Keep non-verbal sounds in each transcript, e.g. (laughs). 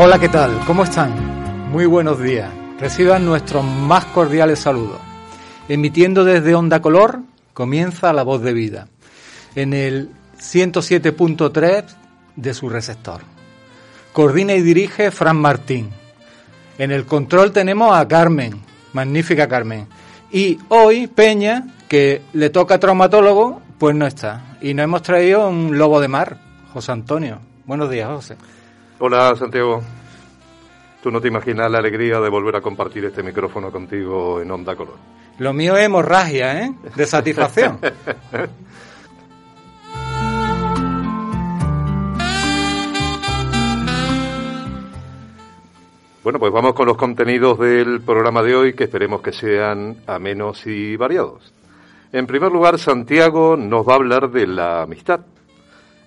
Hola, ¿qué tal? ¿Cómo están? Muy buenos días. Reciban nuestros más cordiales saludos. Emitiendo desde Onda Color, comienza La Voz de Vida, en el 107.3 de su receptor. Coordina y dirige Fran Martín. En el control tenemos a Carmen, magnífica Carmen. Y hoy Peña, que le toca traumatólogo, pues no está. Y nos hemos traído un lobo de mar, José Antonio. Buenos días, José. Hola, Santiago. Tú no te imaginas la alegría de volver a compartir este micrófono contigo en Onda Color. Lo mío es hemorragia, ¿eh? De satisfacción. (laughs) Bueno, pues vamos con los contenidos del programa de hoy que esperemos que sean amenos y variados. En primer lugar, Santiago nos va a hablar de la amistad.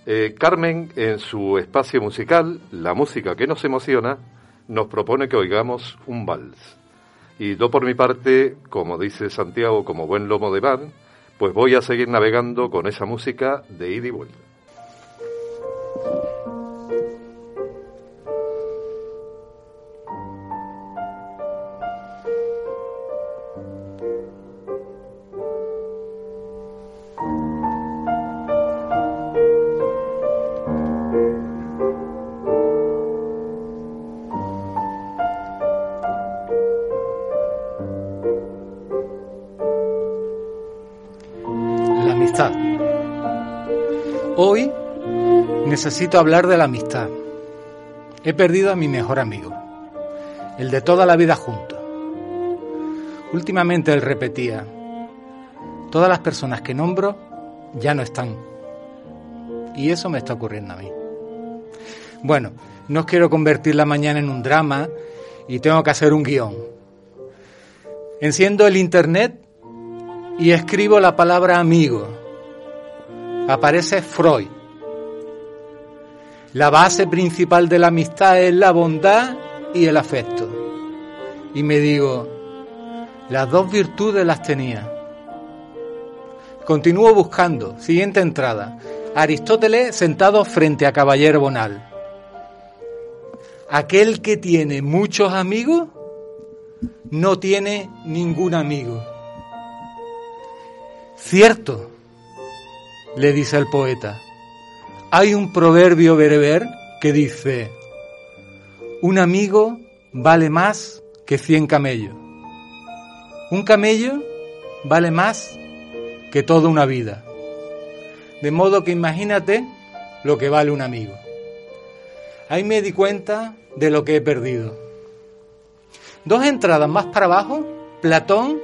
Eh, Carmen, en su espacio musical, La música que nos emociona, nos propone que oigamos un vals. Y yo por mi parte, como dice Santiago, como buen lomo de van, pues voy a seguir navegando con esa música de ida y vuelta. Necesito hablar de la amistad. He perdido a mi mejor amigo, el de toda la vida juntos. Últimamente él repetía, todas las personas que nombro ya no están. Y eso me está ocurriendo a mí. Bueno, no quiero convertir la mañana en un drama y tengo que hacer un guion. Enciendo el internet y escribo la palabra amigo aparece Freud. La base principal de la amistad es la bondad y el afecto. Y me digo, las dos virtudes las tenía. Continúo buscando. Siguiente entrada. Aristóteles sentado frente a Caballero Bonal. Aquel que tiene muchos amigos no tiene ningún amigo. Cierto, le dice el poeta. Hay un proverbio bereber que dice, un amigo vale más que cien camellos. Un camello vale más que toda una vida. De modo que imagínate lo que vale un amigo. Ahí me di cuenta de lo que he perdido. Dos entradas más para abajo, Platón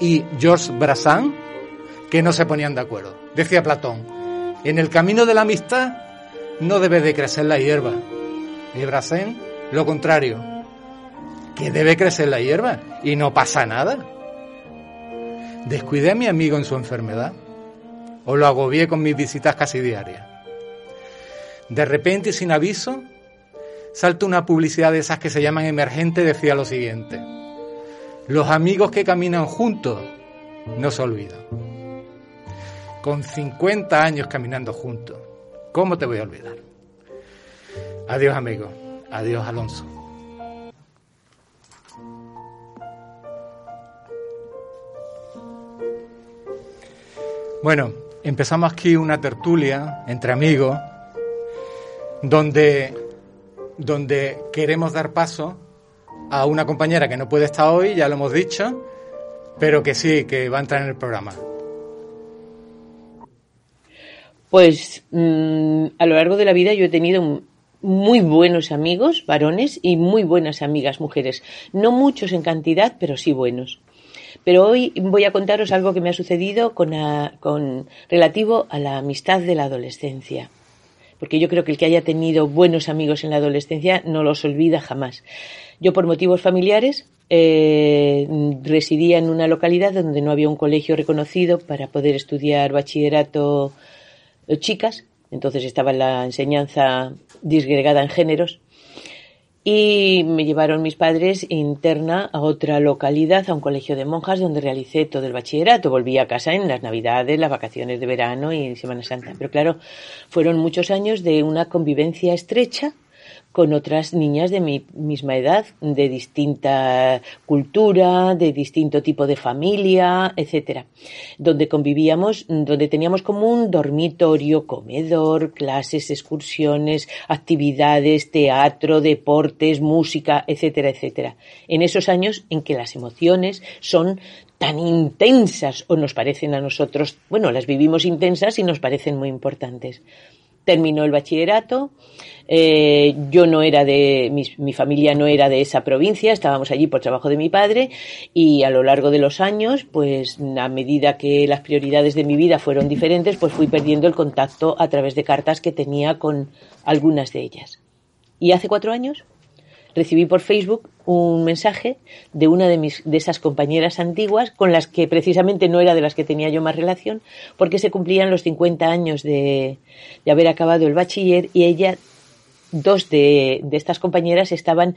y Georges Brassens, que no se ponían de acuerdo. Decía Platón, en el camino de la amistad no debe de crecer la hierba. Y Brassens, lo contrario, que debe crecer la hierba y no pasa nada. Descuidé a mi amigo en su enfermedad o lo agobié con mis visitas casi diarias. De repente y sin aviso, salta una publicidad de esas que se llaman emergente, decía lo siguiente. Los amigos que caminan juntos no se olvidan con 50 años caminando juntos. ¿Cómo te voy a olvidar? Adiós, amigo. Adiós, Alonso. Bueno, empezamos aquí una tertulia entre amigos donde, donde queremos dar paso a una compañera que no puede estar hoy, ya lo hemos dicho, pero que sí, que va a entrar en el programa. Pues mm, a lo largo de la vida yo he tenido muy buenos amigos varones y muy buenas amigas mujeres. No muchos en cantidad, pero sí buenos. Pero hoy voy a contaros algo que me ha sucedido con, con relativo a la amistad de la adolescencia. Porque yo creo que el que haya tenido buenos amigos en la adolescencia no los olvida jamás. Yo por motivos familiares eh, residía en una localidad donde no había un colegio reconocido para poder estudiar bachillerato chicas, entonces estaba la enseñanza disgregada en géneros, y me llevaron mis padres interna a otra localidad, a un colegio de monjas, donde realicé todo el bachillerato. Volví a casa en las navidades, las vacaciones de verano y Semana Santa. Pero claro, fueron muchos años de una convivencia estrecha con otras niñas de mi misma edad, de distinta cultura, de distinto tipo de familia, etcétera, donde convivíamos, donde teníamos como un dormitorio, comedor, clases, excursiones, actividades, teatro, deportes, música, etcétera, etcétera. En esos años en que las emociones son tan intensas o nos parecen a nosotros, bueno, las vivimos intensas y nos parecen muy importantes terminó el bachillerato. Eh, yo no era de, mi, mi, familia no era de esa provincia, estábamos allí por trabajo de mi padre y a lo largo de los años, pues a medida que las prioridades de mi vida fueron diferentes, pues fui perdiendo el contacto a través de cartas que tenía con algunas de ellas. Y hace cuatro años recibí por Facebook un mensaje de una de, mis, de esas compañeras antiguas con las que precisamente no era de las que tenía yo más relación, porque se cumplían los 50 años de, de haber acabado el bachiller y ella, dos de, de estas compañeras estaban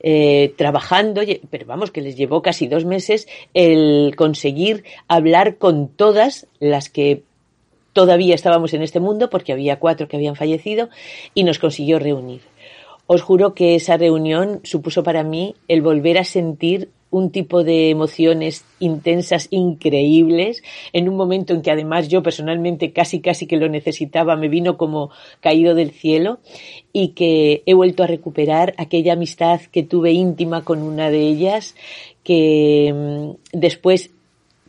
eh, trabajando, pero vamos, que les llevó casi dos meses el conseguir hablar con todas las que todavía estábamos en este mundo, porque había cuatro que habían fallecido, y nos consiguió reunir. Os juro que esa reunión supuso para mí el volver a sentir un tipo de emociones intensas increíbles en un momento en que además yo personalmente casi casi que lo necesitaba me vino como caído del cielo y que he vuelto a recuperar aquella amistad que tuve íntima con una de ellas que mm, después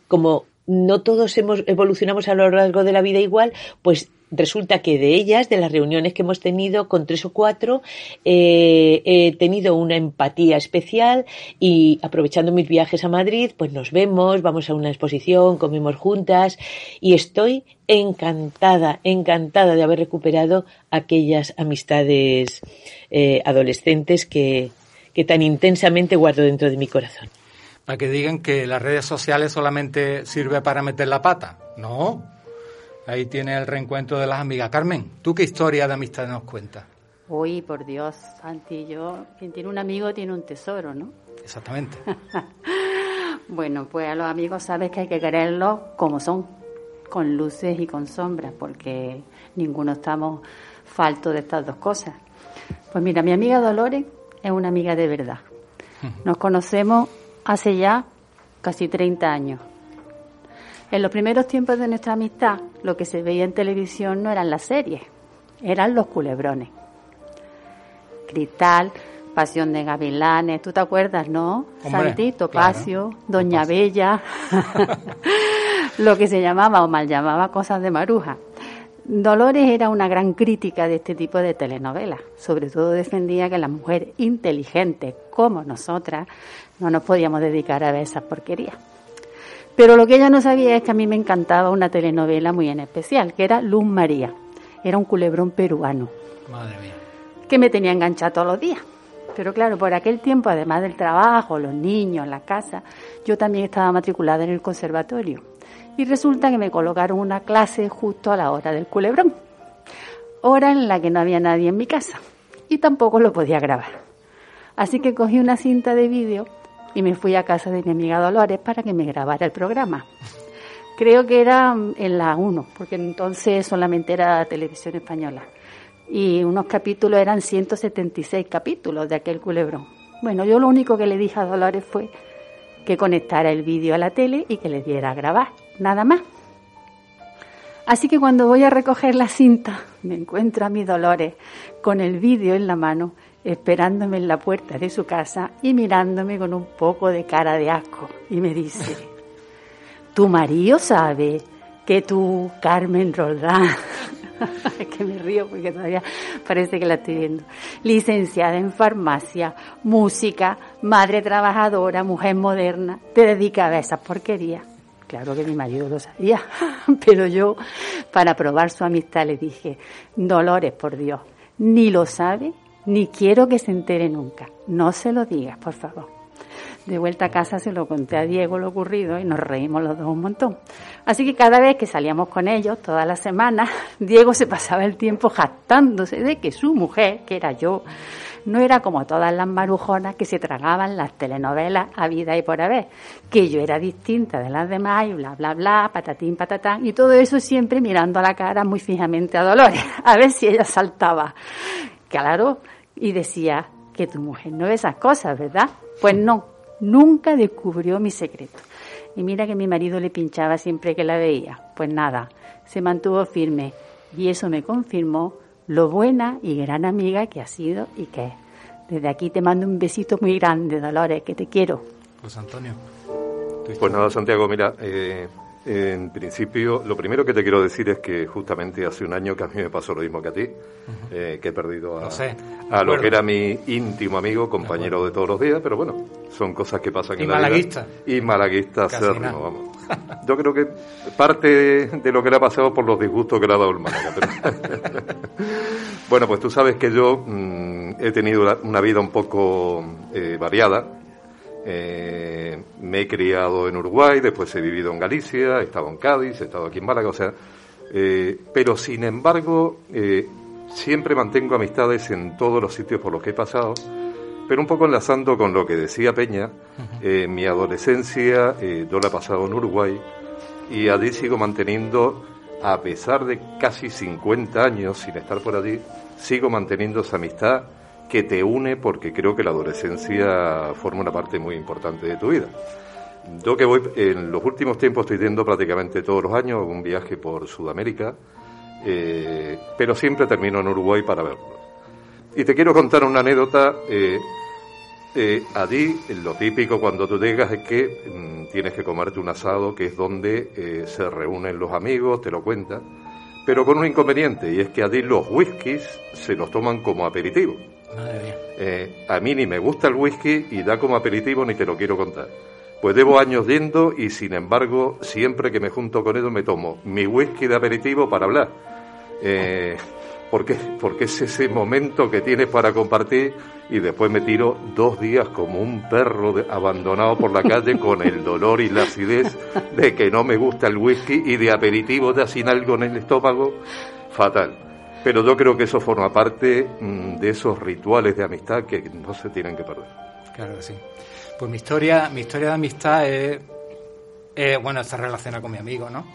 como no todos hemos, evolucionamos a lo largo de la vida igual, pues resulta que de ellas, de las reuniones que hemos tenido con tres o cuatro, eh, he tenido una empatía especial y aprovechando mis viajes a Madrid, pues nos vemos, vamos a una exposición, comemos juntas y estoy encantada, encantada de haber recuperado aquellas amistades eh, adolescentes que, que tan intensamente guardo dentro de mi corazón. Para que digan que las redes sociales solamente sirve para meter la pata. No, Ahí tiene el reencuentro de las amigas. Carmen, ¿tú qué historia de amistad nos cuentas? Uy, por Dios, Santi, yo, quien tiene un amigo tiene un tesoro, ¿no? Exactamente. (laughs) bueno, pues a los amigos sabes que hay que quererlos como son, con luces y con sombras, porque ninguno estamos falto de estas dos cosas. Pues mira, mi amiga Dolores es una amiga de verdad. Nos conocemos hace ya casi 30 años. En los primeros tiempos de nuestra amistad, lo que se veía en televisión no eran las series, eran los culebrones. Cristal, Pasión de Gavilanes, ¿tú te acuerdas, no? Santito, Topacio, Doña Bella, (laughs) lo que se llamaba o mal llamaba cosas de maruja. Dolores era una gran crítica de este tipo de telenovelas. Sobre todo defendía que las mujeres inteligentes como nosotras no nos podíamos dedicar a ver esas porquerías. Pero lo que ella no sabía es que a mí me encantaba una telenovela muy en especial, que era Luz María. Era un culebrón peruano. Madre mía. Que me tenía enganchada todos los días. Pero claro, por aquel tiempo, además del trabajo, los niños, la casa, yo también estaba matriculada en el conservatorio. Y resulta que me colocaron una clase justo a la hora del culebrón. Hora en la que no había nadie en mi casa. Y tampoco lo podía grabar. Así que cogí una cinta de vídeo y me fui a casa de mi amiga Dolores para que me grabara el programa. Creo que era en la 1, porque entonces solamente era televisión española. Y unos capítulos eran 176 capítulos de aquel culebrón. Bueno, yo lo único que le dije a Dolores fue que conectara el vídeo a la tele y que le diera a grabar, nada más. Así que cuando voy a recoger la cinta, me encuentro a mi Dolores con el vídeo en la mano esperándome en la puerta de su casa y mirándome con un poco de cara de asco. Y me dice, tu marido sabe que tú, Carmen Roldán, es (laughs) que me río porque todavía parece que la estoy viendo, licenciada en farmacia, música, madre trabajadora, mujer moderna, te dedicas a esas porquerías. Claro que mi marido lo sabía, (laughs) pero yo, para probar su amistad, le dije, Dolores, por Dios, ni lo sabe ni quiero que se entere nunca. No se lo digas, por favor. De vuelta a casa se lo conté a Diego lo ocurrido y nos reímos los dos un montón. Así que cada vez que salíamos con ellos, todas las semanas, (laughs) Diego se pasaba el tiempo jactándose de que su mujer, que era yo, no era como todas las marujonas que se tragaban las telenovelas a vida y por haber, que yo era distinta de las demás y bla, bla, bla, patatín, patatán, y todo eso siempre mirando a la cara muy fijamente a Dolores, (laughs) a ver si ella saltaba. Claro, Y decía que tu mujer no ve esas cosas, ¿verdad? Pues no, nunca descubrió mi secreto. Y mira que mi marido le pinchaba siempre que la veía. Pues nada, se mantuvo firme. Y eso me confirmó lo buena y gran amiga que ha sido y que es. Desde aquí te mando un besito muy grande, Dolores, que te quiero. Pues Antonio. Pues nada, Santiago, mira, eh, en principio, lo primero que te quiero decir es que justamente hace un año que a mí me pasó lo mismo que a ti, eh, que he perdido a, a lo que era mi íntimo amigo, compañero de, todos los días, pero bueno, son cosas que pasan en la vida. Y malaguista. Y vamos. (laughs) Yo creo que parte de lo que le ha pasado por los disgustos que le ha dado el Málaga. (laughs) bueno, pues tú sabes que yo mm, he tenido una vida un poco eh, variada eh, me he criado en Uruguay, después he vivido en Galicia, he estado en Cádiz, he estado aquí en Málaga, o sea, eh, pero sin embargo, eh, siempre mantengo amistades en todos los sitios por los que he pasado, pero un poco enlazando con lo que decía Peña, mi adolescencia yo la he pasado en Uruguay y allí sigo manteniendo, a pesar de casi 50 años sin estar por allí, sigo manteniendo esa amistad que te une porque creo que la adolescencia forma una parte muy importante de tu vida. Yo que voy, en los últimos tiempos estoy yendo prácticamente todos los años un viaje por Sudamérica, eh, pero siempre termino en Uruguay para verlo. Y te quiero contar una anécdota. Eh, eh, lo típico cuando tú llegas es que mm, tienes que comerte un asado, que es donde eh, se reúnen los amigos, te lo cuentan, pero con un inconveniente, y es que allí los whiskies se los toman como aperitivo. Eh, a mí ni me gusta el whisky y da como aperitivo ni te lo quiero contar. Pues llevo años yendo y sin embargo siempre que me junto con ellos me tomo mi whisky de aperitivo para hablar. Eh, porque, porque es ese momento que tienes para compartir y después me tiro dos días como un perro abandonado por la calle con el dolor y la acidez de que no me gusta el whisky y de aperitivo de sin algo en el estómago, fatal. Pero yo creo que eso forma parte mm, de esos rituales de amistad que no se tienen que perder. Claro que sí. Pues mi historia, mi historia de amistad es, bueno, está relacionada con mi amigo, ¿no?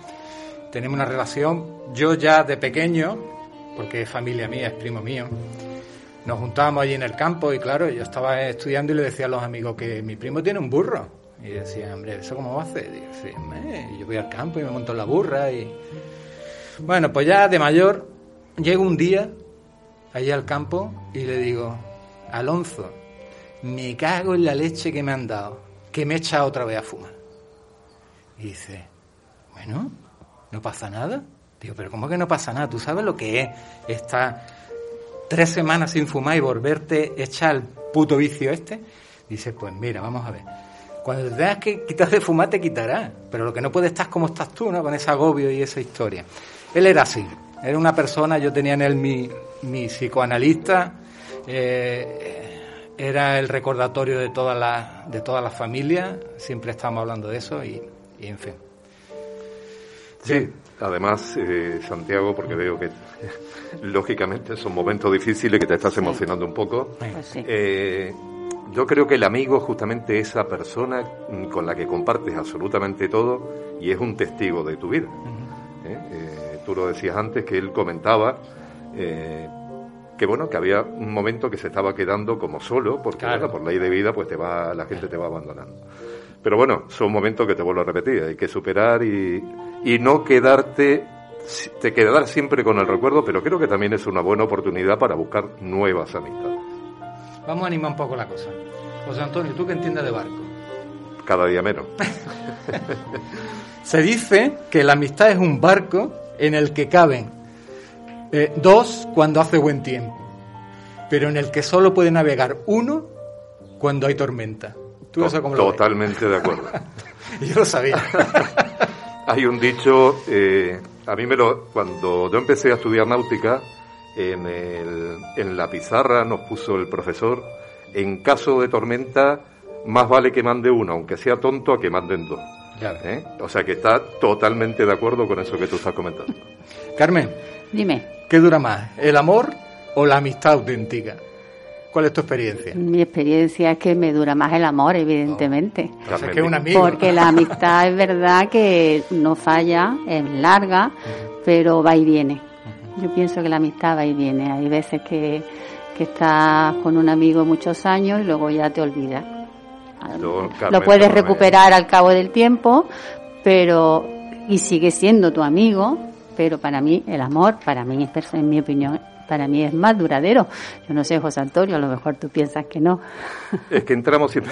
Tenemos una relación, yo ya de pequeño, porque es familia mía, es primo mío, nos juntábamos allí en el campo y claro, yo estaba estudiando y le decía a los amigos que mi primo tiene un burro. Y decía, hombre, ¿eso cómo hacer? Y yo voy al campo y me monto en la burra y... Bueno, pues ya de mayor Llego un día allí al campo y le digo, Alonso, me cago en la leche que me han dado, que me echa otra vez a fumar. Y dice, bueno, no pasa nada. Digo, pero ¿cómo que no pasa nada? ¿Tú sabes lo que es estar tres semanas sin fumar y volverte echar el puto vicio este? Dice, pues mira, vamos a ver. Cuando te tengas que quitar de fumar, te quitará. Pero lo que no puede estar como estás tú, ¿no? Con ese agobio y esa historia. Él era así. Era una persona, yo tenía en él mi, mi psicoanalista, eh, era el recordatorio de todas las de todas las familias, siempre estamos hablando de eso y, en fin. Sí, además, eh, Santiago, porque veo que (laughs) lógicamente son momentos difíciles que te estás emocionando un poco. Pues eh, yo creo que el amigo es justamente esa persona con la que compartes absolutamente todo y es un testigo de tu vida tú lo decías antes, que él comentaba eh, que bueno, que había un momento que se estaba quedando como solo, porque por ley de vida pues te va, la gente te va abandonando. Pero bueno, son momentos que te vuelvo a repetir, hay que superar y, y no quedarte, te quedar siempre con el recuerdo, pero creo que también es una buena oportunidad para buscar nuevas amistades. Vamos a animar un poco la cosa. José Antonio, ¿tú qué entiendes de barco? Cada día menos. (laughs) se dice que la amistad es un barco en el que caben eh, dos cuando hace buen tiempo, pero en el que solo puede navegar uno cuando hay tormenta. ¿Tú eso cómo lo Totalmente de acuerdo. (laughs) yo lo sabía. (laughs) hay un dicho, eh, a mí me lo, cuando yo empecé a estudiar náutica, en, el, en la pizarra nos puso el profesor, en caso de tormenta, más vale que mande uno, aunque sea tonto, a que manden dos. ¿Eh? O sea que está totalmente de acuerdo con eso que tú estás comentando. (laughs) Carmen. Dime. ¿Qué dura más, el amor o la amistad auténtica? ¿Cuál es tu experiencia? Mi experiencia es que me dura más el amor, evidentemente. Oh. Porque la amistad es verdad que no falla, es larga, pero va y viene. Yo pienso que la amistad va y viene. Hay veces que que estás con un amigo muchos años y luego ya te olvidas. Lo puedes recuperar al cabo del tiempo, pero y sigue siendo tu amigo, pero para mí el amor, para mí, en mi opinión, para mí es más duradero. Yo no sé, José Antonio, a lo mejor tú piensas que no. Es que entramos siempre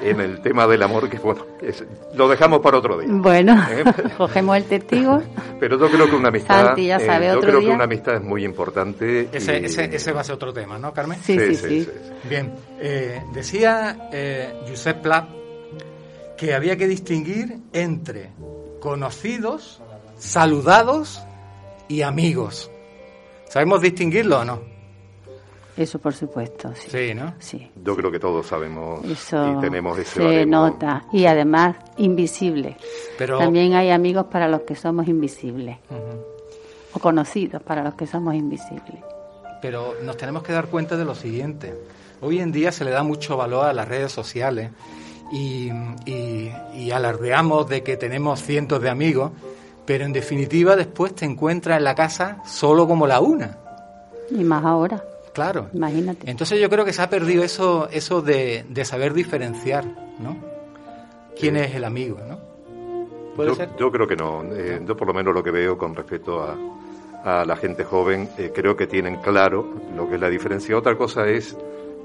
en el tema del amor, que bueno, es- lo dejamos para otro día. Bueno, ¿Eh? (laughs) cogemos el testigo. Pero yo creo que una amistad, eh, Santi, ya sabe, yo otro creo día. que una amistad es muy importante. Ese, y- ese, ese va a ser otro tema, ¿no, Carmen? Sí, sí, sí. Bien, eh, decía eh, Josep Pla que había que distinguir entre conocidos, saludados y amigos. ¿Sabemos distinguirlo o no? Eso por supuesto, sí. Sí, ¿no? Sí. Yo creo que todos sabemos Eso y tenemos ese se baremo. nota. Y además, invisible. Pero También hay amigos para los que somos invisibles. O conocidos para los que somos invisibles. Pero nos tenemos que dar cuenta de lo siguiente. Hoy en día se le da mucho valor a las redes sociales y, y- y alardeamos de que tenemos cientos de amigos, pero en definitiva después te encuentras en la casa solo como la una. Y más ahora, Claro. imagínate. Entonces yo creo que se ha perdido eso, eso de, de saber diferenciar, ¿no? ¿Quién es el amigo, no? ¿Puede Yo, ser? yo creo que no. Eh, yo por lo menos lo que veo con respecto a, a la gente joven, eh, creo que tienen claro lo que es la diferencia. Otra cosa es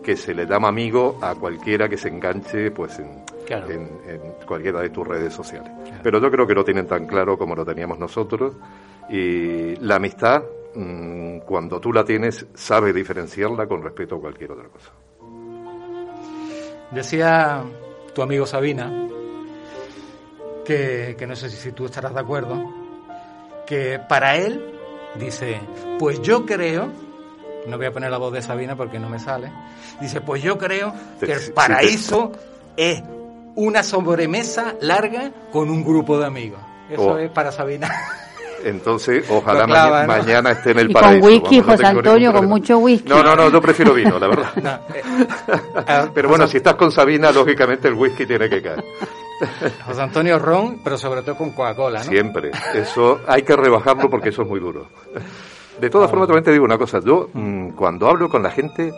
que se le llama amigo a cualquiera que se enganche pues en, Claro. en, en cualquiera de tus redes sociales. Pero yo creo que lo tienen tan claro como lo teníamos nosotros. Y la amistad, mm, cuando tú la tienes, sabes diferenciarla con respecto a cualquier otra cosa. Decía tu amigo Sabina, que, que no sé si, tú estarás de acuerdo, que para él, dice, pues yo creo, no voy a poner la voz de Sabina porque no me sale, dice, pues yo creo que el paraíso es una sobremesa larga con un grupo de amigos. Eso Oh. es para Sabina. (laughs) Entonces, ojalá clava, ma- ¿no? mañana esté en el Y con paraíso. whisky, Vamos, no José Antonio, con mucho whisky. No, no, no, yo prefiero vino, la verdad. (laughs) No, eh, (laughs) ah, Pero bueno, si estás con Sabina, lógicamente el whisky tiene que caer. José Antonio Ron, pero sobre todo con Coca-Cola, ¿no? Siempre. Eso hay que rebajarlo porque eso es muy duro. De todas formas, también te digo una cosa. Yo, mm, cuando hablo con la gente,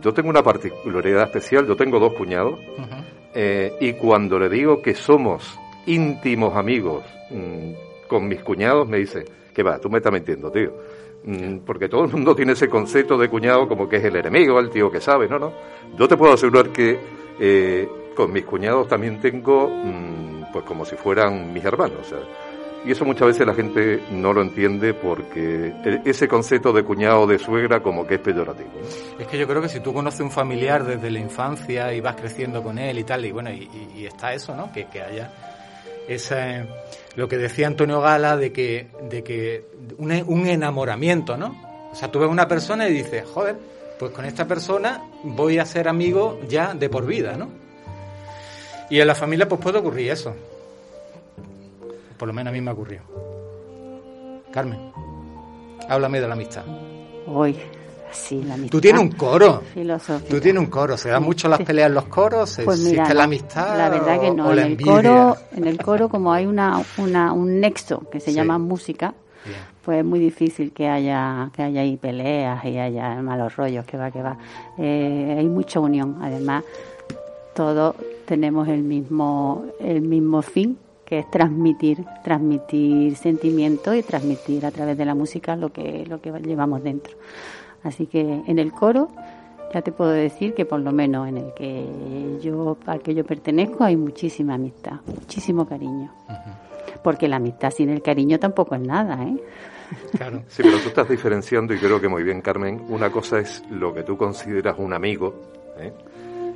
yo tengo una particularidad especial. Yo tengo dos cuñados. Ujú. Eh, y cuando le digo que somos íntimos amigos mm, con mis cuñados, me dice, que va, tú me estás mintiendo, tío. Mm, porque todo el mundo tiene ese concepto de cuñado como que es el enemigo, el tío que sabe, no, no. Yo te puedo asegurar que eh, con mis cuñados también tengo, mm, pues como si fueran mis hermanos. o y eso muchas veces la gente no lo entiende porque e- ese concepto de cuñado o de suegra como que es peyorativo. Es que yo creo que si tú conoces un familiar desde la infancia y vas creciendo con él y tal, y bueno, y, está eso, ¿no? Que, que haya ese, lo que decía Antonio Gala de que, de que un, un enamoramiento, ¿no? O sea, tú ves una persona y dices, joder, pues con esta persona voy a ser amigo ya de por vida, ¿no? Y en la familia pues puede ocurrir eso. Por lo menos a mí me ocurrió. Carmen, háblame de la amistad. Hoy, así, la amistad. Tú tienes un coro. Filosofía. Tú tienes un coro, se dan mucho las Sí. peleas en los coros, se Pues existe la amistad la verdad que no. En el, coro, en el coro, como hay una, una, un nexo que se Sí. llama música, Bien. pues es muy difícil que haya que haya ahí peleas y haya malos rollos, que va, que va. Eh, hay mucha unión. Además, todos tenemos el mismo, el mismo fin, que es transmitir, transmitir sentimientos y transmitir a través de la música lo que, lo que llevamos dentro. Así que en el coro ya te puedo decir que por lo menos en el que yo, al que yo pertenezco hay muchísima amistad, muchísimo cariño. Porque la amistad sin el cariño tampoco es nada, ¿eh? Claro. (laughs) Sí, pero tú estás diferenciando y creo que muy bien, Carmen. Una cosa es lo que tú consideras un amigo ¿eh?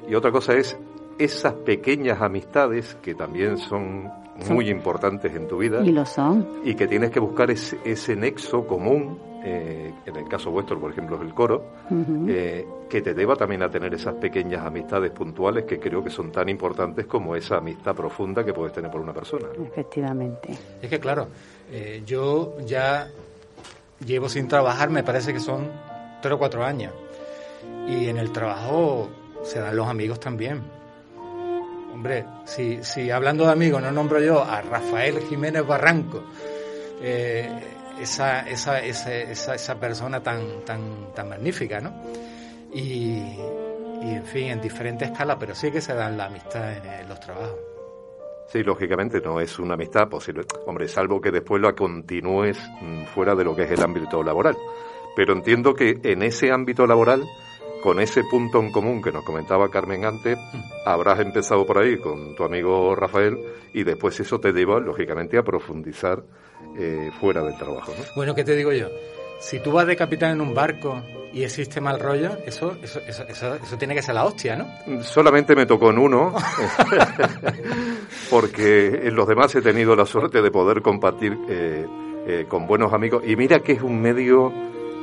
y otra cosa es esas pequeñas amistades que también son muy importantes en tu vida Y lo son. y que tienes que buscar ese, ese nexo común, eh, en el caso vuestro, por ejemplo, es el coro, eh, que te deba también a tener esas pequeñas amistades puntuales que creo que son tan importantes como esa amistad profunda que puedes tener por una persona. Efectivamente. Es que claro, eh, yo ya llevo sin trabajar, me parece que son tres o cuatro años. Y en el trabajo se dan los amigos también. Hombre, si, si hablando de amigos no nombro yo a Rafael Jiménez Barranco, eh, esa, esa, esa, esa, persona tan, tan, tan magnífica, ¿no? y, en fin, en diferentes escalas, pero sí que se dan la amistad en, los trabajos. Sí, lógicamente no es una amistad posible. Hombre, salvo que después la continúes mm, fuera de lo que es el ámbito laboral. Pero entiendo que en ese ámbito laboral, con ese punto en común que nos comentaba Carmen antes, mm. habrás empezado por ahí con tu amigo Rafael y después eso te lleva, lógicamente, a profundizar eh, fuera del trabajo. Bueno, ¿qué te digo yo? Si tú vas de capitán en un barco y existe mal rollo, eso, eso, eso, eso, tiene que ser la hostia, ¿no? Solamente me tocó en uno, (laughs) porque en los demás he tenido la suerte de poder compartir eh, eh, con buenos amigos. Y mira que es un medio,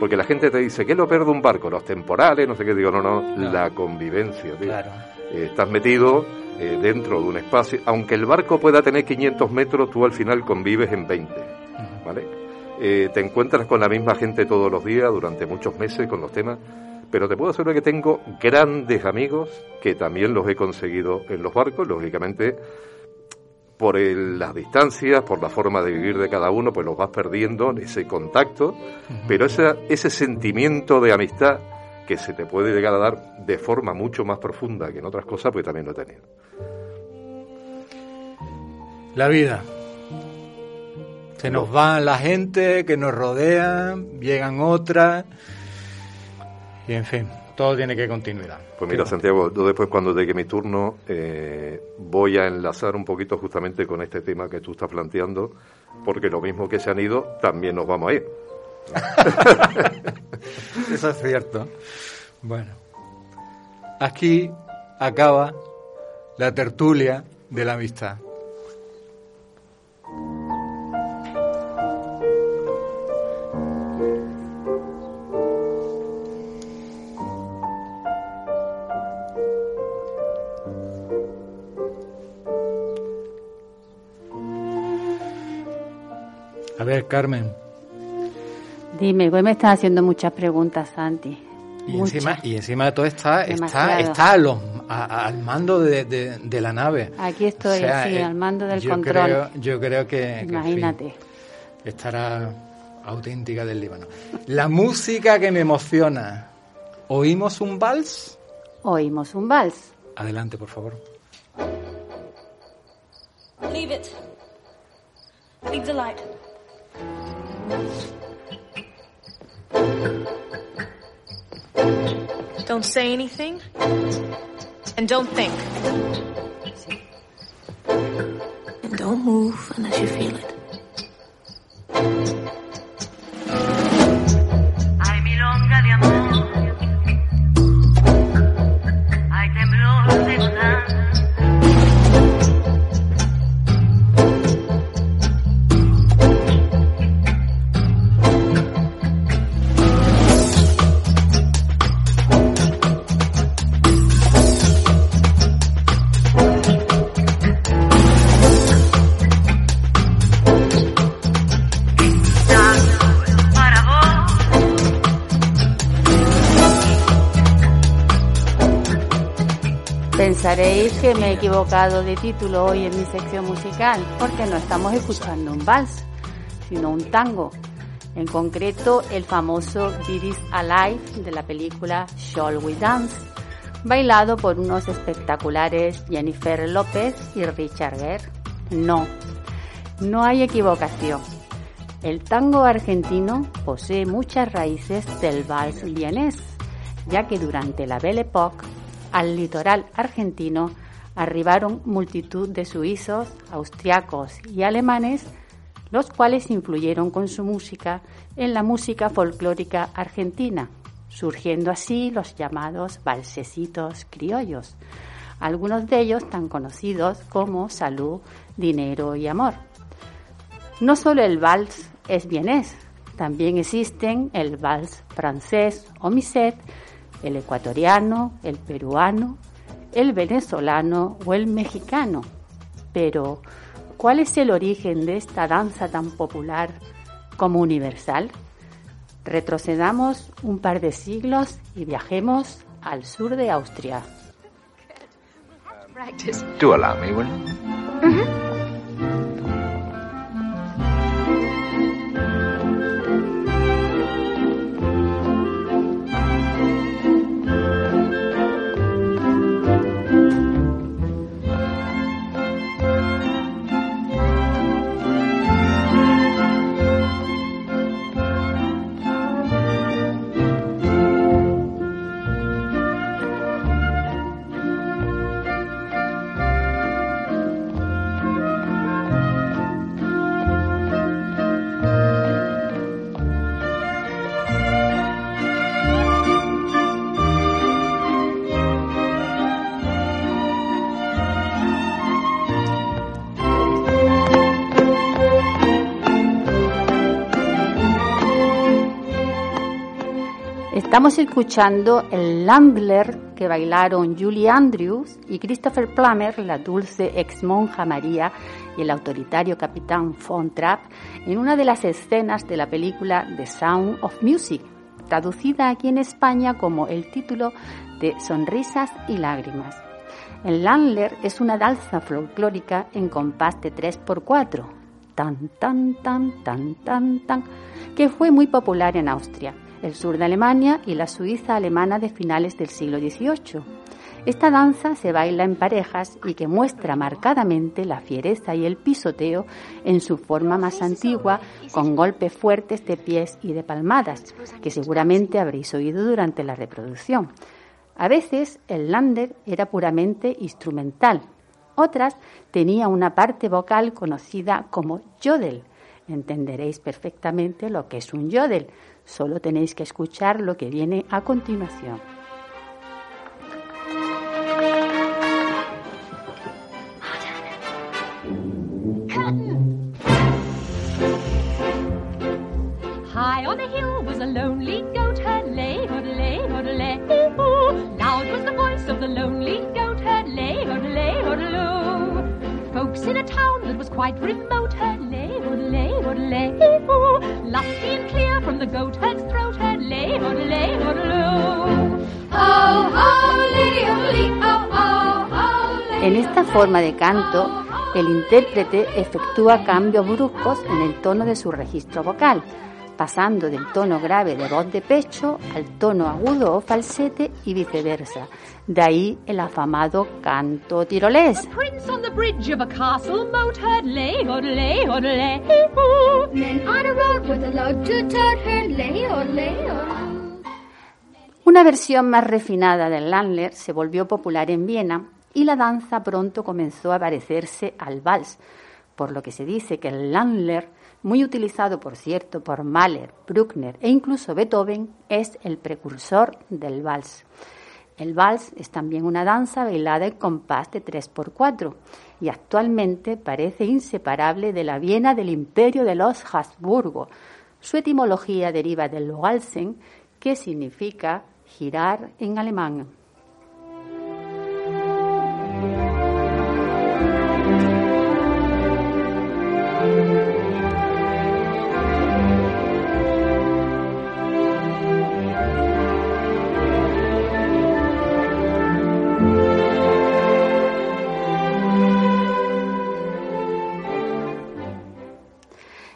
porque la gente te dice, ¿qué es lo peor de un barco? Los temporales, no sé qué, digo, no, no, la convivencia. Claro. Eh, estás metido dentro de un espacio, aunque el barco pueda tener 500 metros, tú al final convives en 20, ¿vale? Eh, te encuentras con la misma gente todos los días durante muchos meses con los temas, pero te puedo asegurar que tengo grandes amigos que también los he conseguido en los barcos, lógicamente por las distancias, por la forma de vivir de cada uno, pues los vas perdiendo ese contacto, pero ese, ese sentimiento de amistad que se te puede llegar a dar de forma mucho más profunda que en otras cosas, pues también lo he tenido. La vida, se nos va la gente que nos rodea, llegan otras. Y en fin, todo tiene que continuar. Pues mira, Santiago, yo después cuando llegue mi turno eh, voy a enlazar un poquito justamente con este tema que tú estás planteando, porque lo mismo que se han ido, también nos vamos a ir. (laughs) Eso es cierto. Bueno, aquí acaba la tertulia de la amistad. Carmen. Dime, hoy me estás haciendo muchas preguntas, Santi. Y encima, y encima de todo está, está, está al mando de, la nave. Aquí estoy, sí, eh, al mando del control. yo creo que, Imagínate. estará auténtica del Líbano. La música que me emociona. ¿Oímos un vals? Oímos un vals. Adelante, por favor. Leave it. Leave the light. Don't say anything and don't think. And don't move unless you feel it. Pensaréis que me he equivocado de título hoy en mi sección musical, porque no estamos escuchando un vals, sino un tango. En concreto, el famoso It Is Alive de la película Shall We Dance, bailado por unos espectaculares Jennifer López y Richard Gere. No, no hay equivocación. El tango argentino posee muchas raíces del vals vienés, ya que durante la Belle Époque al litoral argentino arribaron multitud de suizos, austriacos y alemanes, los cuales influyeron con su música en la música folclórica argentina, surgiendo así los llamados valsecitos criollos, algunos de ellos tan conocidos como Salud, Dinero y Amor. No solo el vals es bienés, también existen el vals francés o miset, el ecuatoriano, el peruano, el venezolano o el mexicano. Pero, ¿cuál es el origen de esta danza tan popular como universal? Retrocedamos un par de siglos y viajemos al sur de Austria. Estamos escuchando el Landler que bailaron Julie Andrews y Christopher Plummer, la dulce ex monja María y el autoritario capitán Von Trapp, en una de las escenas de la película The Sound of Music, traducida aquí en España como el título de Sonrisas y Lágrimas. El Landler es una danza folclórica en compás de 3x4, tan, tan, tan, tan, tan, tan, que fue muy popular en Austria el sur de Alemania y la Suiza alemana de finales del siglo XVIII. Esta danza se baila en parejas y que muestra marcadamente la fiereza y el pisoteo en su forma más antigua, con golpes fuertes de pies y de palmadas, que seguramente habréis oído durante la reproducción. A veces el lander era puramente instrumental, otras tenía una parte vocal conocida como yodel. Entenderéis perfectamente lo que es un yodel, Solo tenéis que escuchar lo que viene a continuación. High on a hill was a lonely goat herd, lay, lay, lay, Loud was the voice of the lonely goat herd, lay, lay, lo. Folks in a town that was quite remote heard, lay, lay, lay, lusty and clear from the goat herd's throat heard, lay, lay, lo. Oh, oh, lady, oh, oh, oh, oh, En esta forma de canto, el intérprete efectúa cambios bruscos en el tono de su registro vocal pasando del tono grave de voz de pecho al tono agudo o falsete y viceversa. De ahí el afamado canto tirolés. Una versión más refinada del Landler se volvió popular en Viena y la danza pronto comenzó a parecerse al vals, por lo que se dice que el Landler muy utilizado por cierto por Mahler, Bruckner e incluso Beethoven, es el precursor del vals. El vals es también una danza bailada en compás de 3x4 y actualmente parece inseparable de la Viena del imperio de los Habsburgo. Su etimología deriva del Walsen, que significa girar en alemán.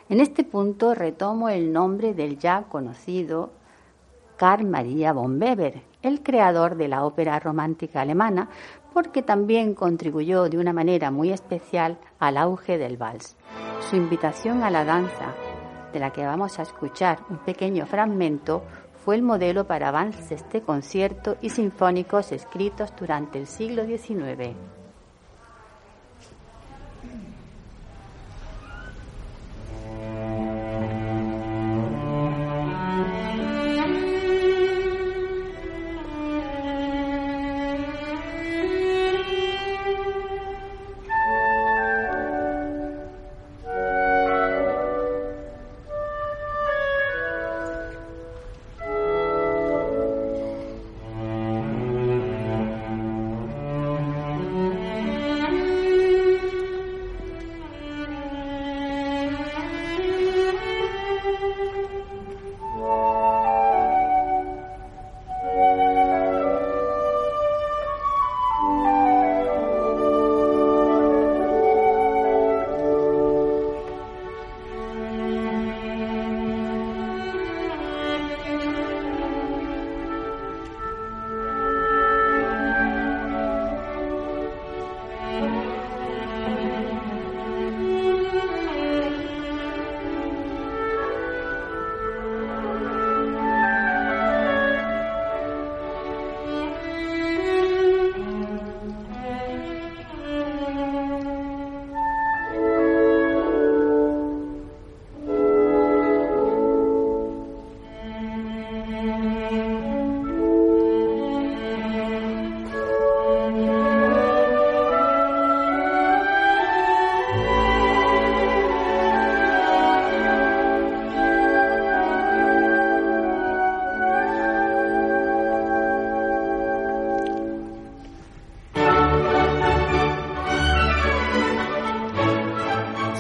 En este punto retomo el nombre del ya conocido Carl Maria von Weber, el creador de la ópera romántica alemana, porque también contribuyó de una manera muy especial al auge del vals. Su invitación a la danza, de la que vamos a escuchar un pequeño fragmento, fue el modelo para avances de concierto y sinfónicos escritos durante el siglo XIX.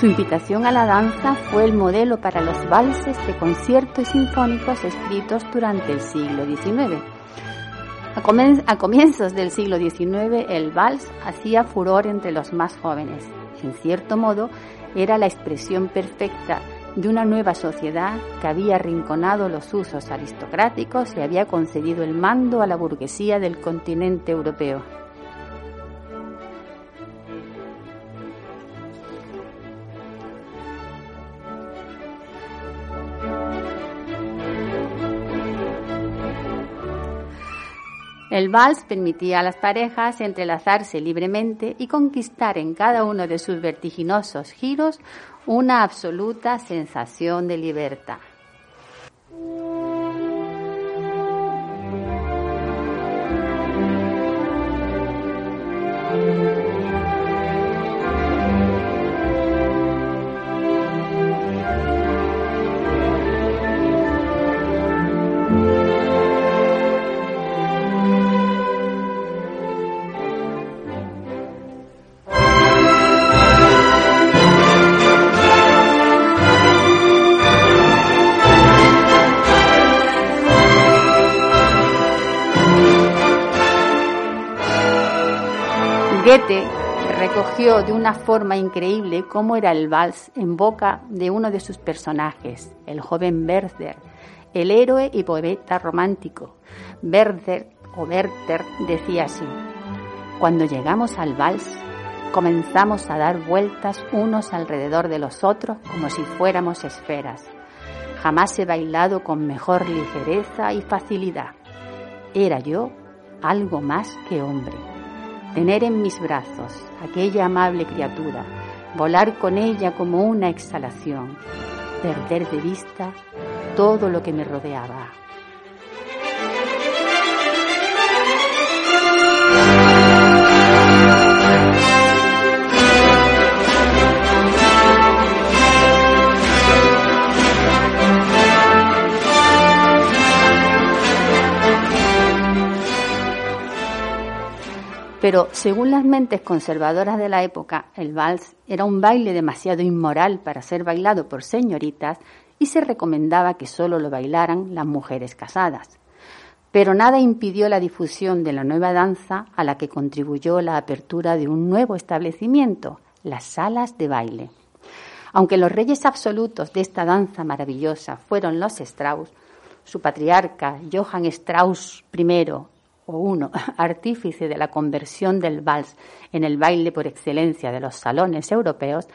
Su invitación a la danza fue el modelo para los valses de conciertos sinfónicos escritos durante el siglo XIX. A, comienzos del siglo XIX, el vals hacía furor entre los más jóvenes. En cierto modo, era la expresión perfecta de una nueva sociedad que había arrinconado los usos aristocráticos y había concedido el mando a la burguesía del continente europeo. El vals permitía a las parejas entrelazarse libremente y conquistar en cada uno de sus vertiginosos giros una absoluta sensación de libertad. Goethe recogió de una forma increíble cómo era el vals en boca de uno de sus personajes, el joven Werther, el héroe y poeta romántico. Werther o Werther decía así, cuando llegamos al vals comenzamos a dar vueltas unos alrededor de los otros como si fuéramos esferas. Jamás he bailado con mejor ligereza y facilidad. Era yo algo más que hombre tener en mis brazos aquella amable criatura, volar con ella como una exhalación, perder de vista todo lo que me rodeaba. Pero según las mentes conservadoras de la época, el vals era un baile demasiado inmoral para ser bailado por señoritas y se recomendaba que solo lo bailaran las mujeres casadas. Pero nada impidió la difusión de la nueva danza a la que contribuyó la apertura de un nuevo establecimiento, las salas de baile. Aunque los reyes absolutos de esta danza maravillosa fueron los Strauss, su patriarca Johann Strauss I o uno, (laughs) artífice de la conversión del vals en el baile por excelencia de los salones europeos,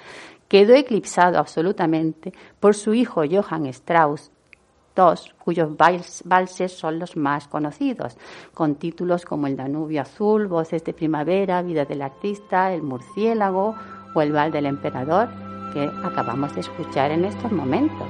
quedó eclipsado absolutamente por su hijo Johann Strauss II, cuyos valses son los más conocidos, con títulos como El Danubio Azul, Voces de Primavera, Vida del Artista, El Murciélago o El Val del Emperador, que acabamos de escuchar en estos momentos.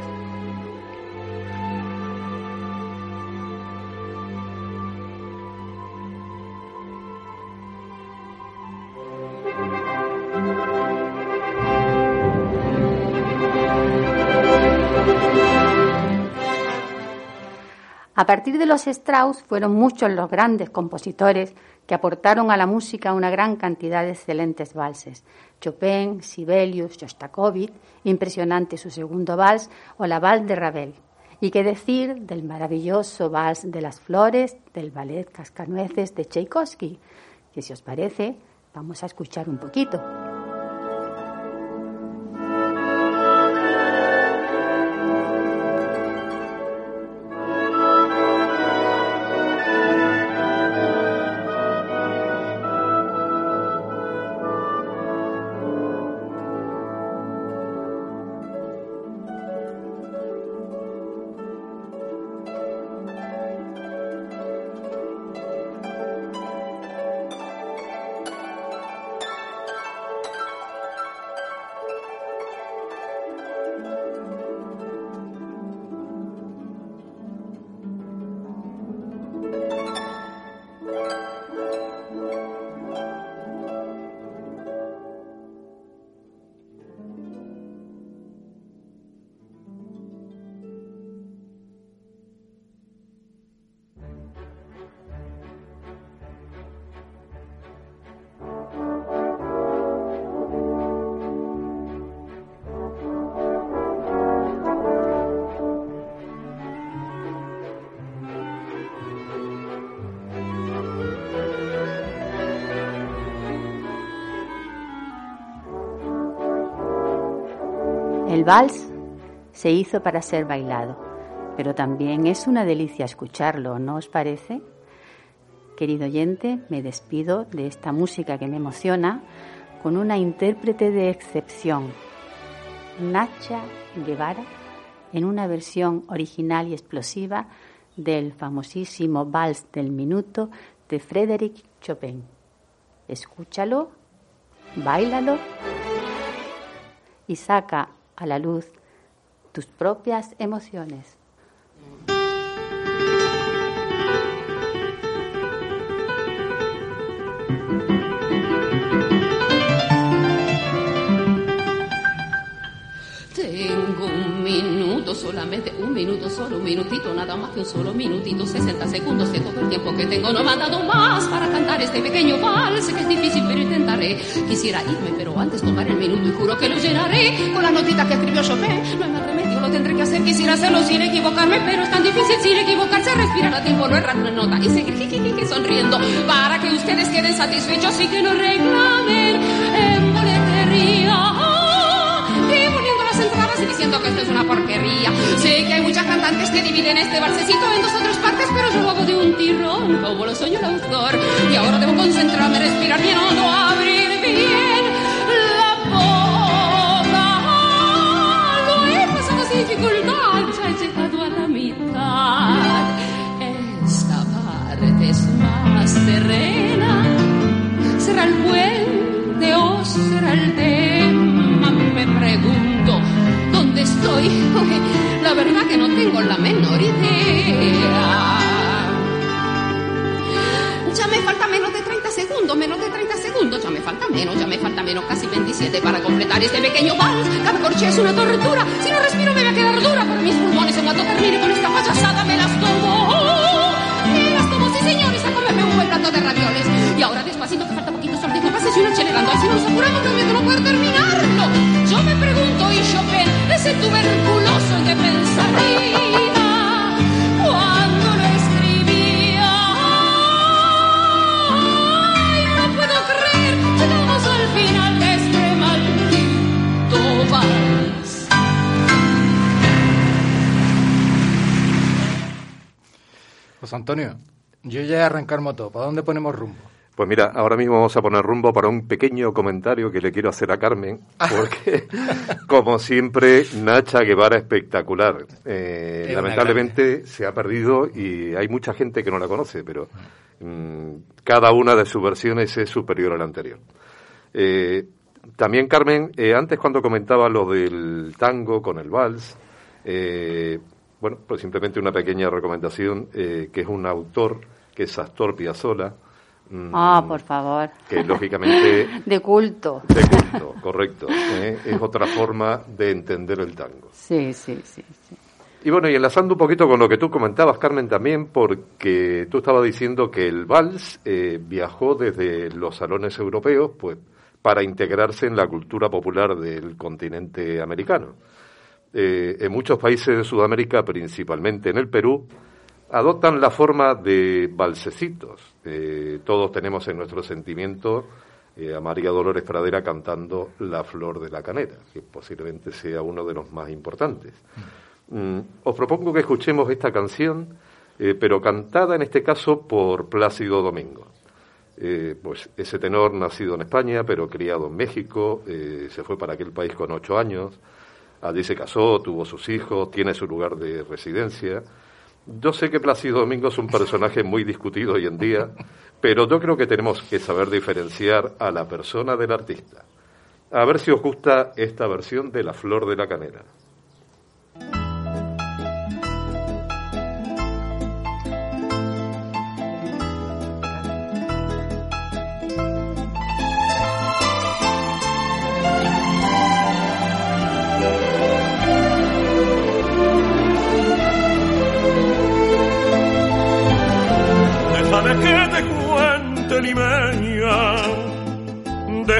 A partir de los Strauss fueron muchos los grandes compositores que aportaron a la música una gran cantidad de excelentes valses. Chopin, Sibelius, Shostakovich, impresionante su segundo vals, o la Vals de Ravel. Y qué decir del maravilloso vals de las flores del ballet Cascanueces de Tchaikovsky, que si os parece, vamos a escuchar un poquito. El vals se hizo para ser bailado, pero también es una delicia escucharlo, ¿no os parece? Querido oyente, me despido de esta música que me emociona con una intérprete de excepción, Nacha Guevara, en una versión original y explosiva del famosísimo Vals del Minuto de Frédéric Chopin. Escúchalo, bailalo y saca a la luz tus propias emociones. Solamente, un minuto solo, un minutito, nada más que un solo minutito, 60 segundos de todo el tiempo que tengo. No me han dado más para cantar este pequeño vals, que es difícil, pero intentaré. Quisiera irme, pero antes tomar el minuto y juro que lo llenaré con la notita que escribió Chopin. No hay más remedio, lo tendré que hacer. Quisiera hacerlo sin equivocarme, pero es tan difícil sin equivocarse. Respirar a tiempo, no errar una nota y seguir jijijiji, sonriendo para que ustedes queden satisfechos y que no reclamen en. Diciendo que esto es una porquería. Sé que hay muchas cantantes que dividen este balsecito en dos o tres partes, pero yo lo hago de un tirón, como lo soñó el autor. Y ahora debo concentrarme, respirar bien hondo, abrir bien la boca. Lo he pasado sin dificultad, ya he llegado a la mitad. Esta parte es más terrena. ¿Será el puente o será el tema? ¿Dónde estoy? (laughs) La verdad que no tengo la menor idea. Ya me falta menos de 30 segundos, menos de 30 segundos, ya me falta menos, ya me falta menos, casi 27 para completar este pequeño vals. Cada corche es una tortura, si no respiro me voy a quedar dura por mis pulmones en cuanto termine con esta payasada me las tomo. Me las tomo, sí señores, a comerme un buen plato de ravioles. Y ahora despacito que falta poquito, solo digo pases y una acelerando, así nos apuramos, no puedo terminarlo. Yo me pregunto, y Chopin, ese tuberculoso que pensaría cuando lo escribía. Ay, no puedo creer, llegamos al final de este maldito vals. José Antonio, yo ya he arrancar moto. ¿Para dónde ponemos rumbo? Pues mira, ahora mismo vamos a poner rumbo para un pequeño comentario que le quiero hacer a Carmen, porque, (laughs) como siempre, Nacha Guevara espectacular. Eh, Es lamentablemente se ha perdido y hay mucha gente que no la conoce, pero mm, cada una de sus versiones es superior a la anterior. Eh, también, Carmen, eh, antes cuando comentaba lo del tango con el vals, bueno, pues simplemente una pequeña recomendación, que es un autor, que es Astor Piazzolla, mm, Ah, por favor. que lógicamente (laughs) De culto. de culto, correcto, ¿eh? es otra forma de entender el tango. Sí, sí, sí, sí. Y bueno, y enlazando un poquito con lo que tú comentabas, Carmen, también, porque tú estabas diciendo que el vals eh, viajó desde los salones europeos, pues, para integrarse en la cultura popular del continente americano. Eh, en muchos países de Sudamérica, principalmente en el Perú, adoptan la forma de balsecitos. Eh, todos tenemos en nuestro sentimiento eh, a María Dolores Pradera cantando La Flor de la Canera, que posiblemente sea uno de los más importantes. Mm, os propongo que escuchemos esta canción, eh, pero cantada en este caso por Plácido Domingo. Eh, pues ese tenor nacido en España, pero criado en México, se fue para aquel país con ocho años, allí se casó, tuvo sus hijos, tiene su lugar de residencia. Yo sé que Plácido Domingo es un personaje muy discutido hoy en día, pero yo creo que tenemos que saber diferenciar a la persona del artista. A ver si os gusta esta versión de La Flor de la Canera.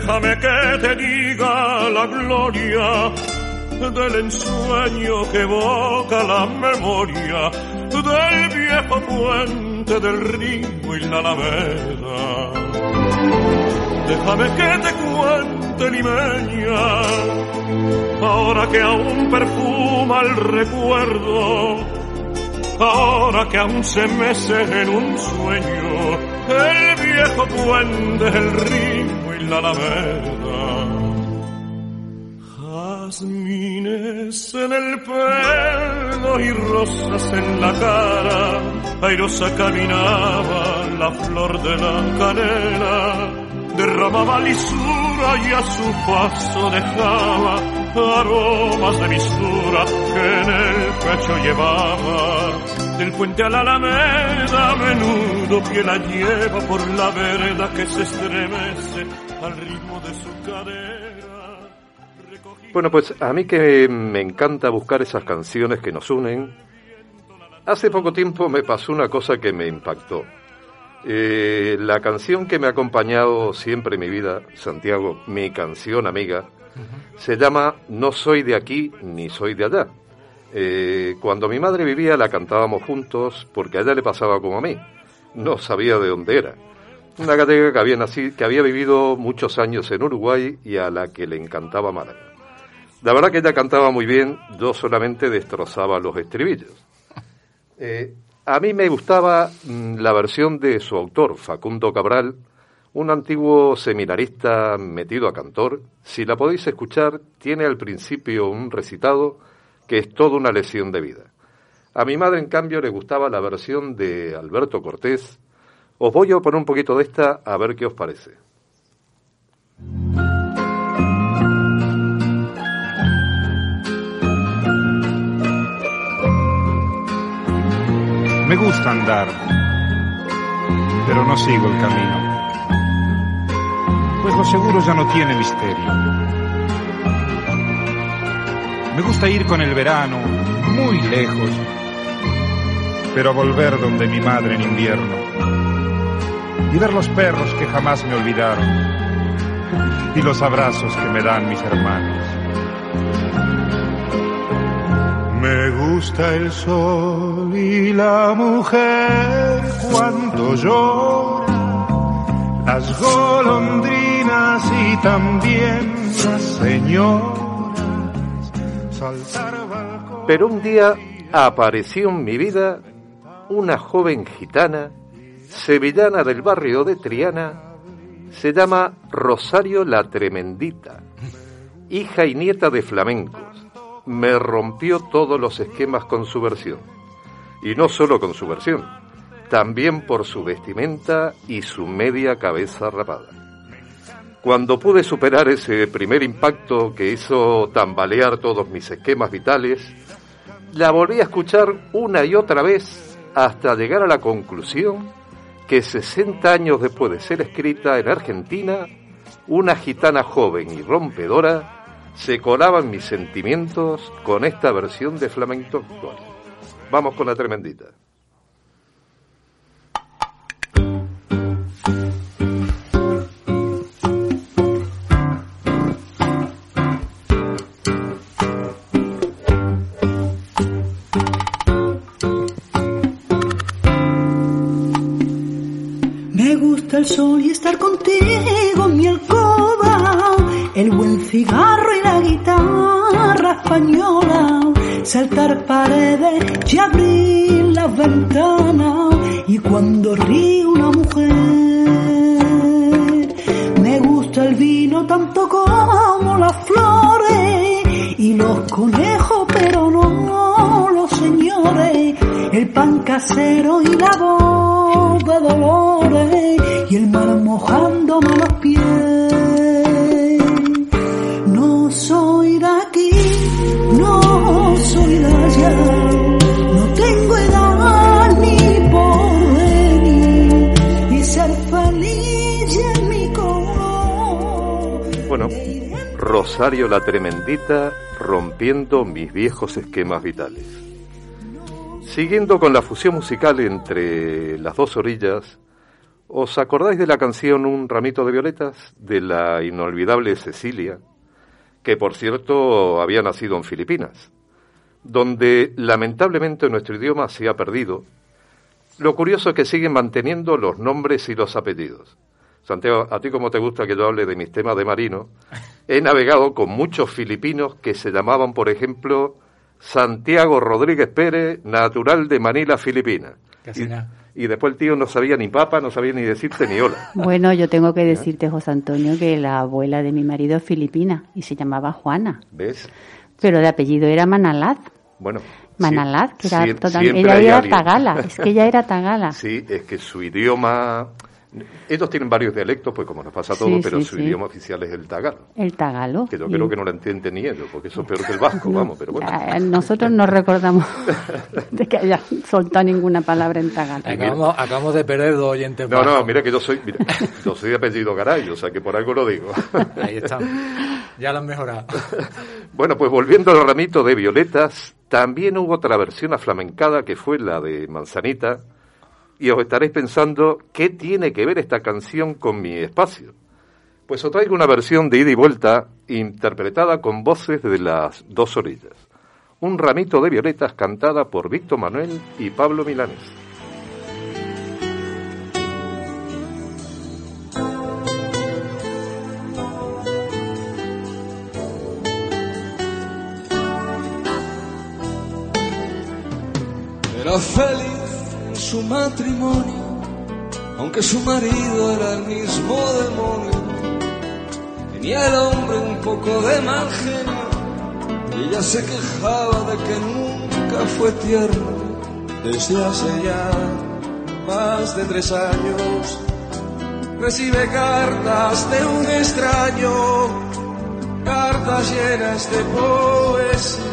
Déjame que te diga la gloria del ensueño que evoca la memoria del viejo puente del río y la alameda. Déjame que te cuente limeña, ahora que aún perfuma el recuerdo, ahora que aún se mece en un sueño el viejo puente del río la alameda jazmines en el pelo y rosas en la cara, airosa caminaba la flor de la canela, derramaba lisura y a su paso dejaba aromas de mistura que en el pecho llevaba. Del puente a la alameda a menudo que la lleva por la vereda que se estremece al ritmo de su cadera. Bueno, pues a mí que me encanta buscar esas canciones que nos unen, hace poco tiempo me pasó una cosa que me impactó. Eh, la canción que me ha acompañado siempre en mi vida, Santiago, mi canción amiga, se llama No soy de aquí ni soy de allá. Eh, cuando mi madre vivía la cantábamos juntos porque a ella le pasaba como a mí. No sabía de dónde era. Una gallega que había, nacido, que había vivido muchos años en Uruguay y a la que le encantaba Málaga. La verdad que ella cantaba muy bien, yo solamente destrozaba los estribillos. (laughs) Eh, a mí me gustaba mm, la versión de su autor, Facundo Cabral, un antiguo seminarista metido a cantor. Si la podéis escuchar, tiene al principio un recitado que es toda una lesión de vida. A mi madre, en cambio, le gustaba la versión de Alberto Cortés. Os voy a poner un poquito de esta a ver qué os parece. Me gusta andar, pero no sigo el camino, pues lo seguro ya no tiene misterio. Me gusta ir con el verano muy lejos, pero volver donde mi madre en invierno y ver los perros que jamás me olvidaron y los abrazos que me dan mis hermanos. Me gusta el sol y la mujer cuando llora, las golondrinas y también las señoras. Saltar Pero un día apareció en mi vida una joven gitana, sevillana del barrio de Triana, se llama Rosario la Tremendita, hija y nieta de flamencos. Me rompió todos los esquemas con su versión. Y no solo con su versión, también por su vestimenta y su media cabeza rapada. Cuando pude superar ese primer impacto que hizo tambalear todos mis esquemas vitales, la volví a escuchar una y otra vez hasta llegar a la conclusión que 60 años después de ser escrita en Argentina, una gitana joven y rompedora se colaba en mis sentimientos con esta versión de flamenco actual. Vamos con la tremendita. El sol y estar contigo en mi alcoba, el buen cigarro y la guitarra española, saltar paredes y abrir las ventanas y cuando ríe una mujer. Me gusta el vino tanto como las flores y los conejos, pero no los señores, el pan casero y la voz de dolores y el mar mojándome los pies. No soy de aquí, no soy de allá, no tengo edad ni porvenir y ser feliz en mi color. Bueno, Rosario la Tremendita rompiendo mis viejos esquemas vitales. Siguiendo con la fusión musical entre las dos orillas, ¿os acordáis de la canción Un ramito de violetas de la inolvidable Cecilia, que por cierto había nacido en Filipinas, donde lamentablemente nuestro idioma se ha perdido? Lo curioso es que siguen manteniendo los nombres y los apellidos. Santiago, a ti como te gusta que yo hable de mis temas de marino, he navegado con muchos filipinos que se llamaban, por ejemplo, Santiago Rodríguez Pérez, natural de Manila, Filipina. Casi y, nada. y después el tío no sabía ni papa, no sabía ni decirte ni hola. (laughs) Bueno, yo tengo que decirte, José Antonio, que la abuela de mi marido es filipina y se llamaba Juana, ¿Ves? pero de apellido era Manalaz. Bueno. Manalaz, que era siem- total- siempre ella era alguien. tagala, es que ella era tagala. (laughs) Sí, es que su idioma... Ellos tienen varios dialectos, pues como nos pasa a todos, Sí, pero sí, su sí. idioma oficial es el tagalo. El tagalo. Que yo creo que no lo entienden ni ellos, porque eso es peor que el vasco, vamos, pero bueno. Nosotros no recordamos (laughs) de que haya soltado ninguna palabra en tagala. Acabamos, acabamos de perder dos oyentes No, no, mira que yo soy, mira, (laughs) yo soy de apellido Garay, o sea que por algo lo digo. (laughs) Ahí estamos. Ya lo han mejorado. Bueno, pues volviendo al ramito de violetas, también hubo otra versión aflamencada que fue la de Manzanita, y os estaréis pensando, ¿qué tiene que ver esta canción con mi espacio? Pues os traigo una versión de ida y vuelta, interpretada con voces de las dos orillas. Un ramito de violetas cantada por Víctor Manuel y Pablo Milanes. Era feliz su matrimonio, aunque su marido era el mismo demonio. Tenía el hombre un poco de mal y ella se quejaba de que nunca fue tierno. Desde hace ya más de tres años recibe cartas de un extraño, cartas llenas de poesía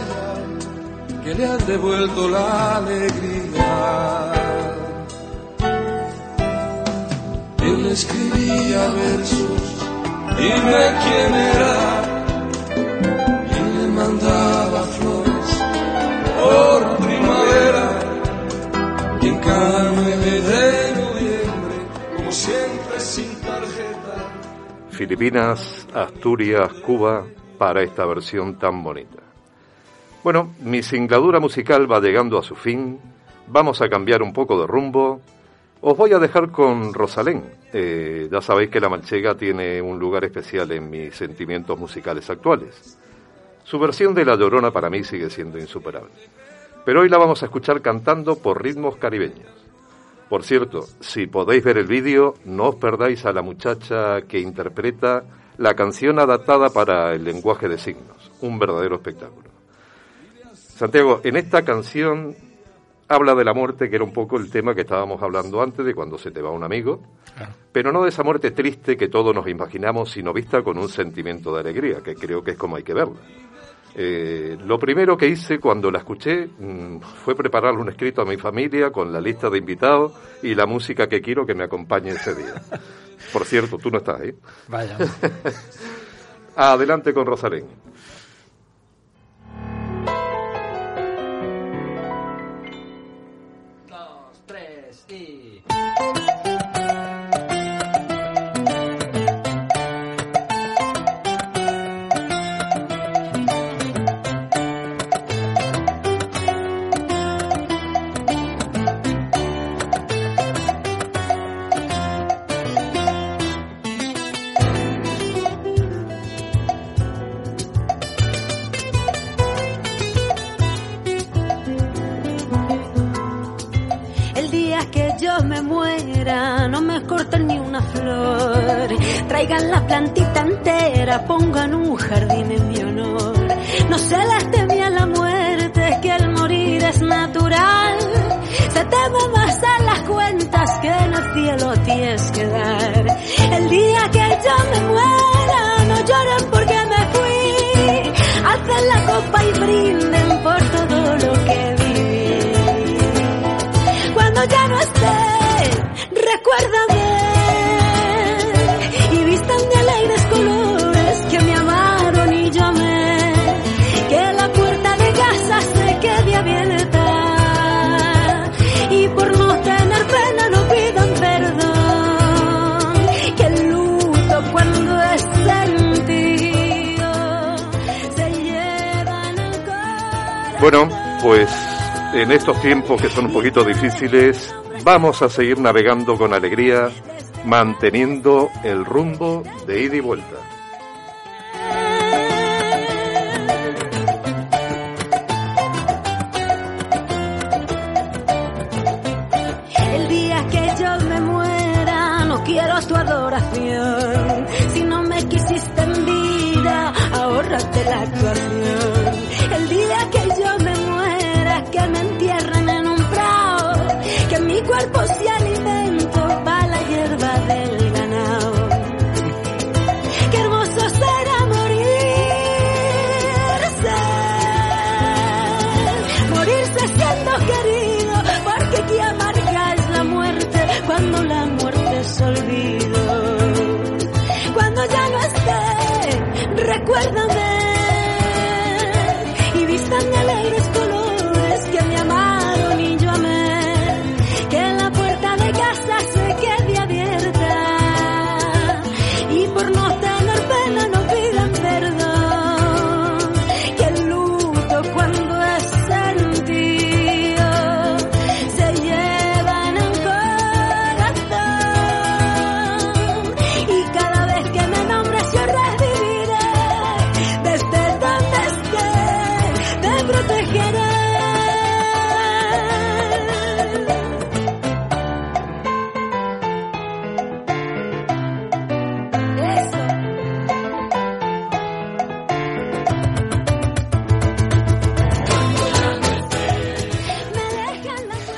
que le han devuelto la alegría. Escribía versos, dime quién era, y le mandaba flores por primavera, y en cada 9 de noviembre, como siempre sin tarjeta. Filipinas, Asturias, Cuba, para esta versión tan bonita. Bueno, mi singladura musical va llegando a su fin. Vamos a cambiar un poco de rumbo. Os voy a dejar con Rosalén. Eh, ya sabéis que la manchega tiene un lugar especial en mis sentimientos musicales actuales. Su versión de La Llorona para mí sigue siendo insuperable. Pero hoy la vamos a escuchar cantando por ritmos caribeños. Por cierto, si podéis ver el vídeo, no os perdáis a la muchacha que interpreta la canción adaptada para el lenguaje de signos. Un verdadero espectáculo. Santiago, en esta canción habla de la muerte, que era un poco el tema que estábamos hablando antes, de cuando se te va un amigo, pero no de esa muerte triste que todos nos imaginamos, sino vista con un sentimiento de alegría, que creo que es como hay que verla. Eh, lo primero que hice cuando la escuché mm, fue prepararle un escrito a mi familia con la lista de invitados y la música que quiero que me acompañe ese día. (laughs) Por cierto, tú no estás ahí. Vaya. (laughs) Adelante con Rosalén. Bueno, pues en estos tiempos que son un poquito difíciles, vamos a seguir navegando con alegría, manteniendo el rumbo de ida y vuelta.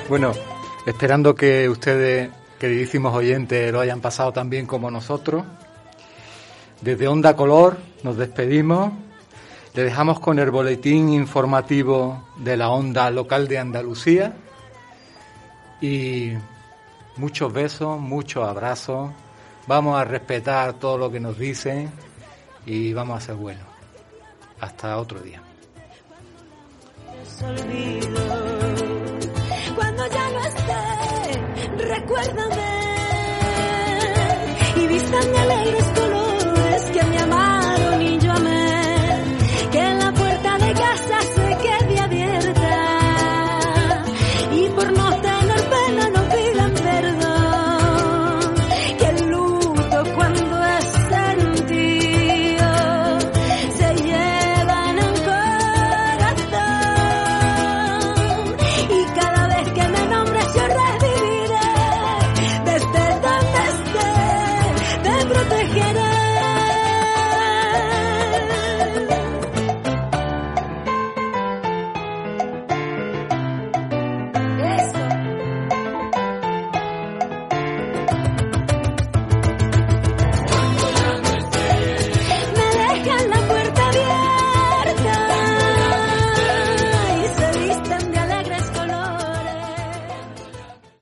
Bueno, esperando que ustedes, queridísimos oyentes, lo hayan pasado tan bien como nosotros. Desde Onda Color nos despedimos. Le dejamos con el boletín informativo de la onda local de Andalucía. Y muchos besos, muchos abrazos. Vamos a respetar todo lo que nos dicen y vamos a ser buenos. Hasta otro día. Recuérdame y vistan de alegres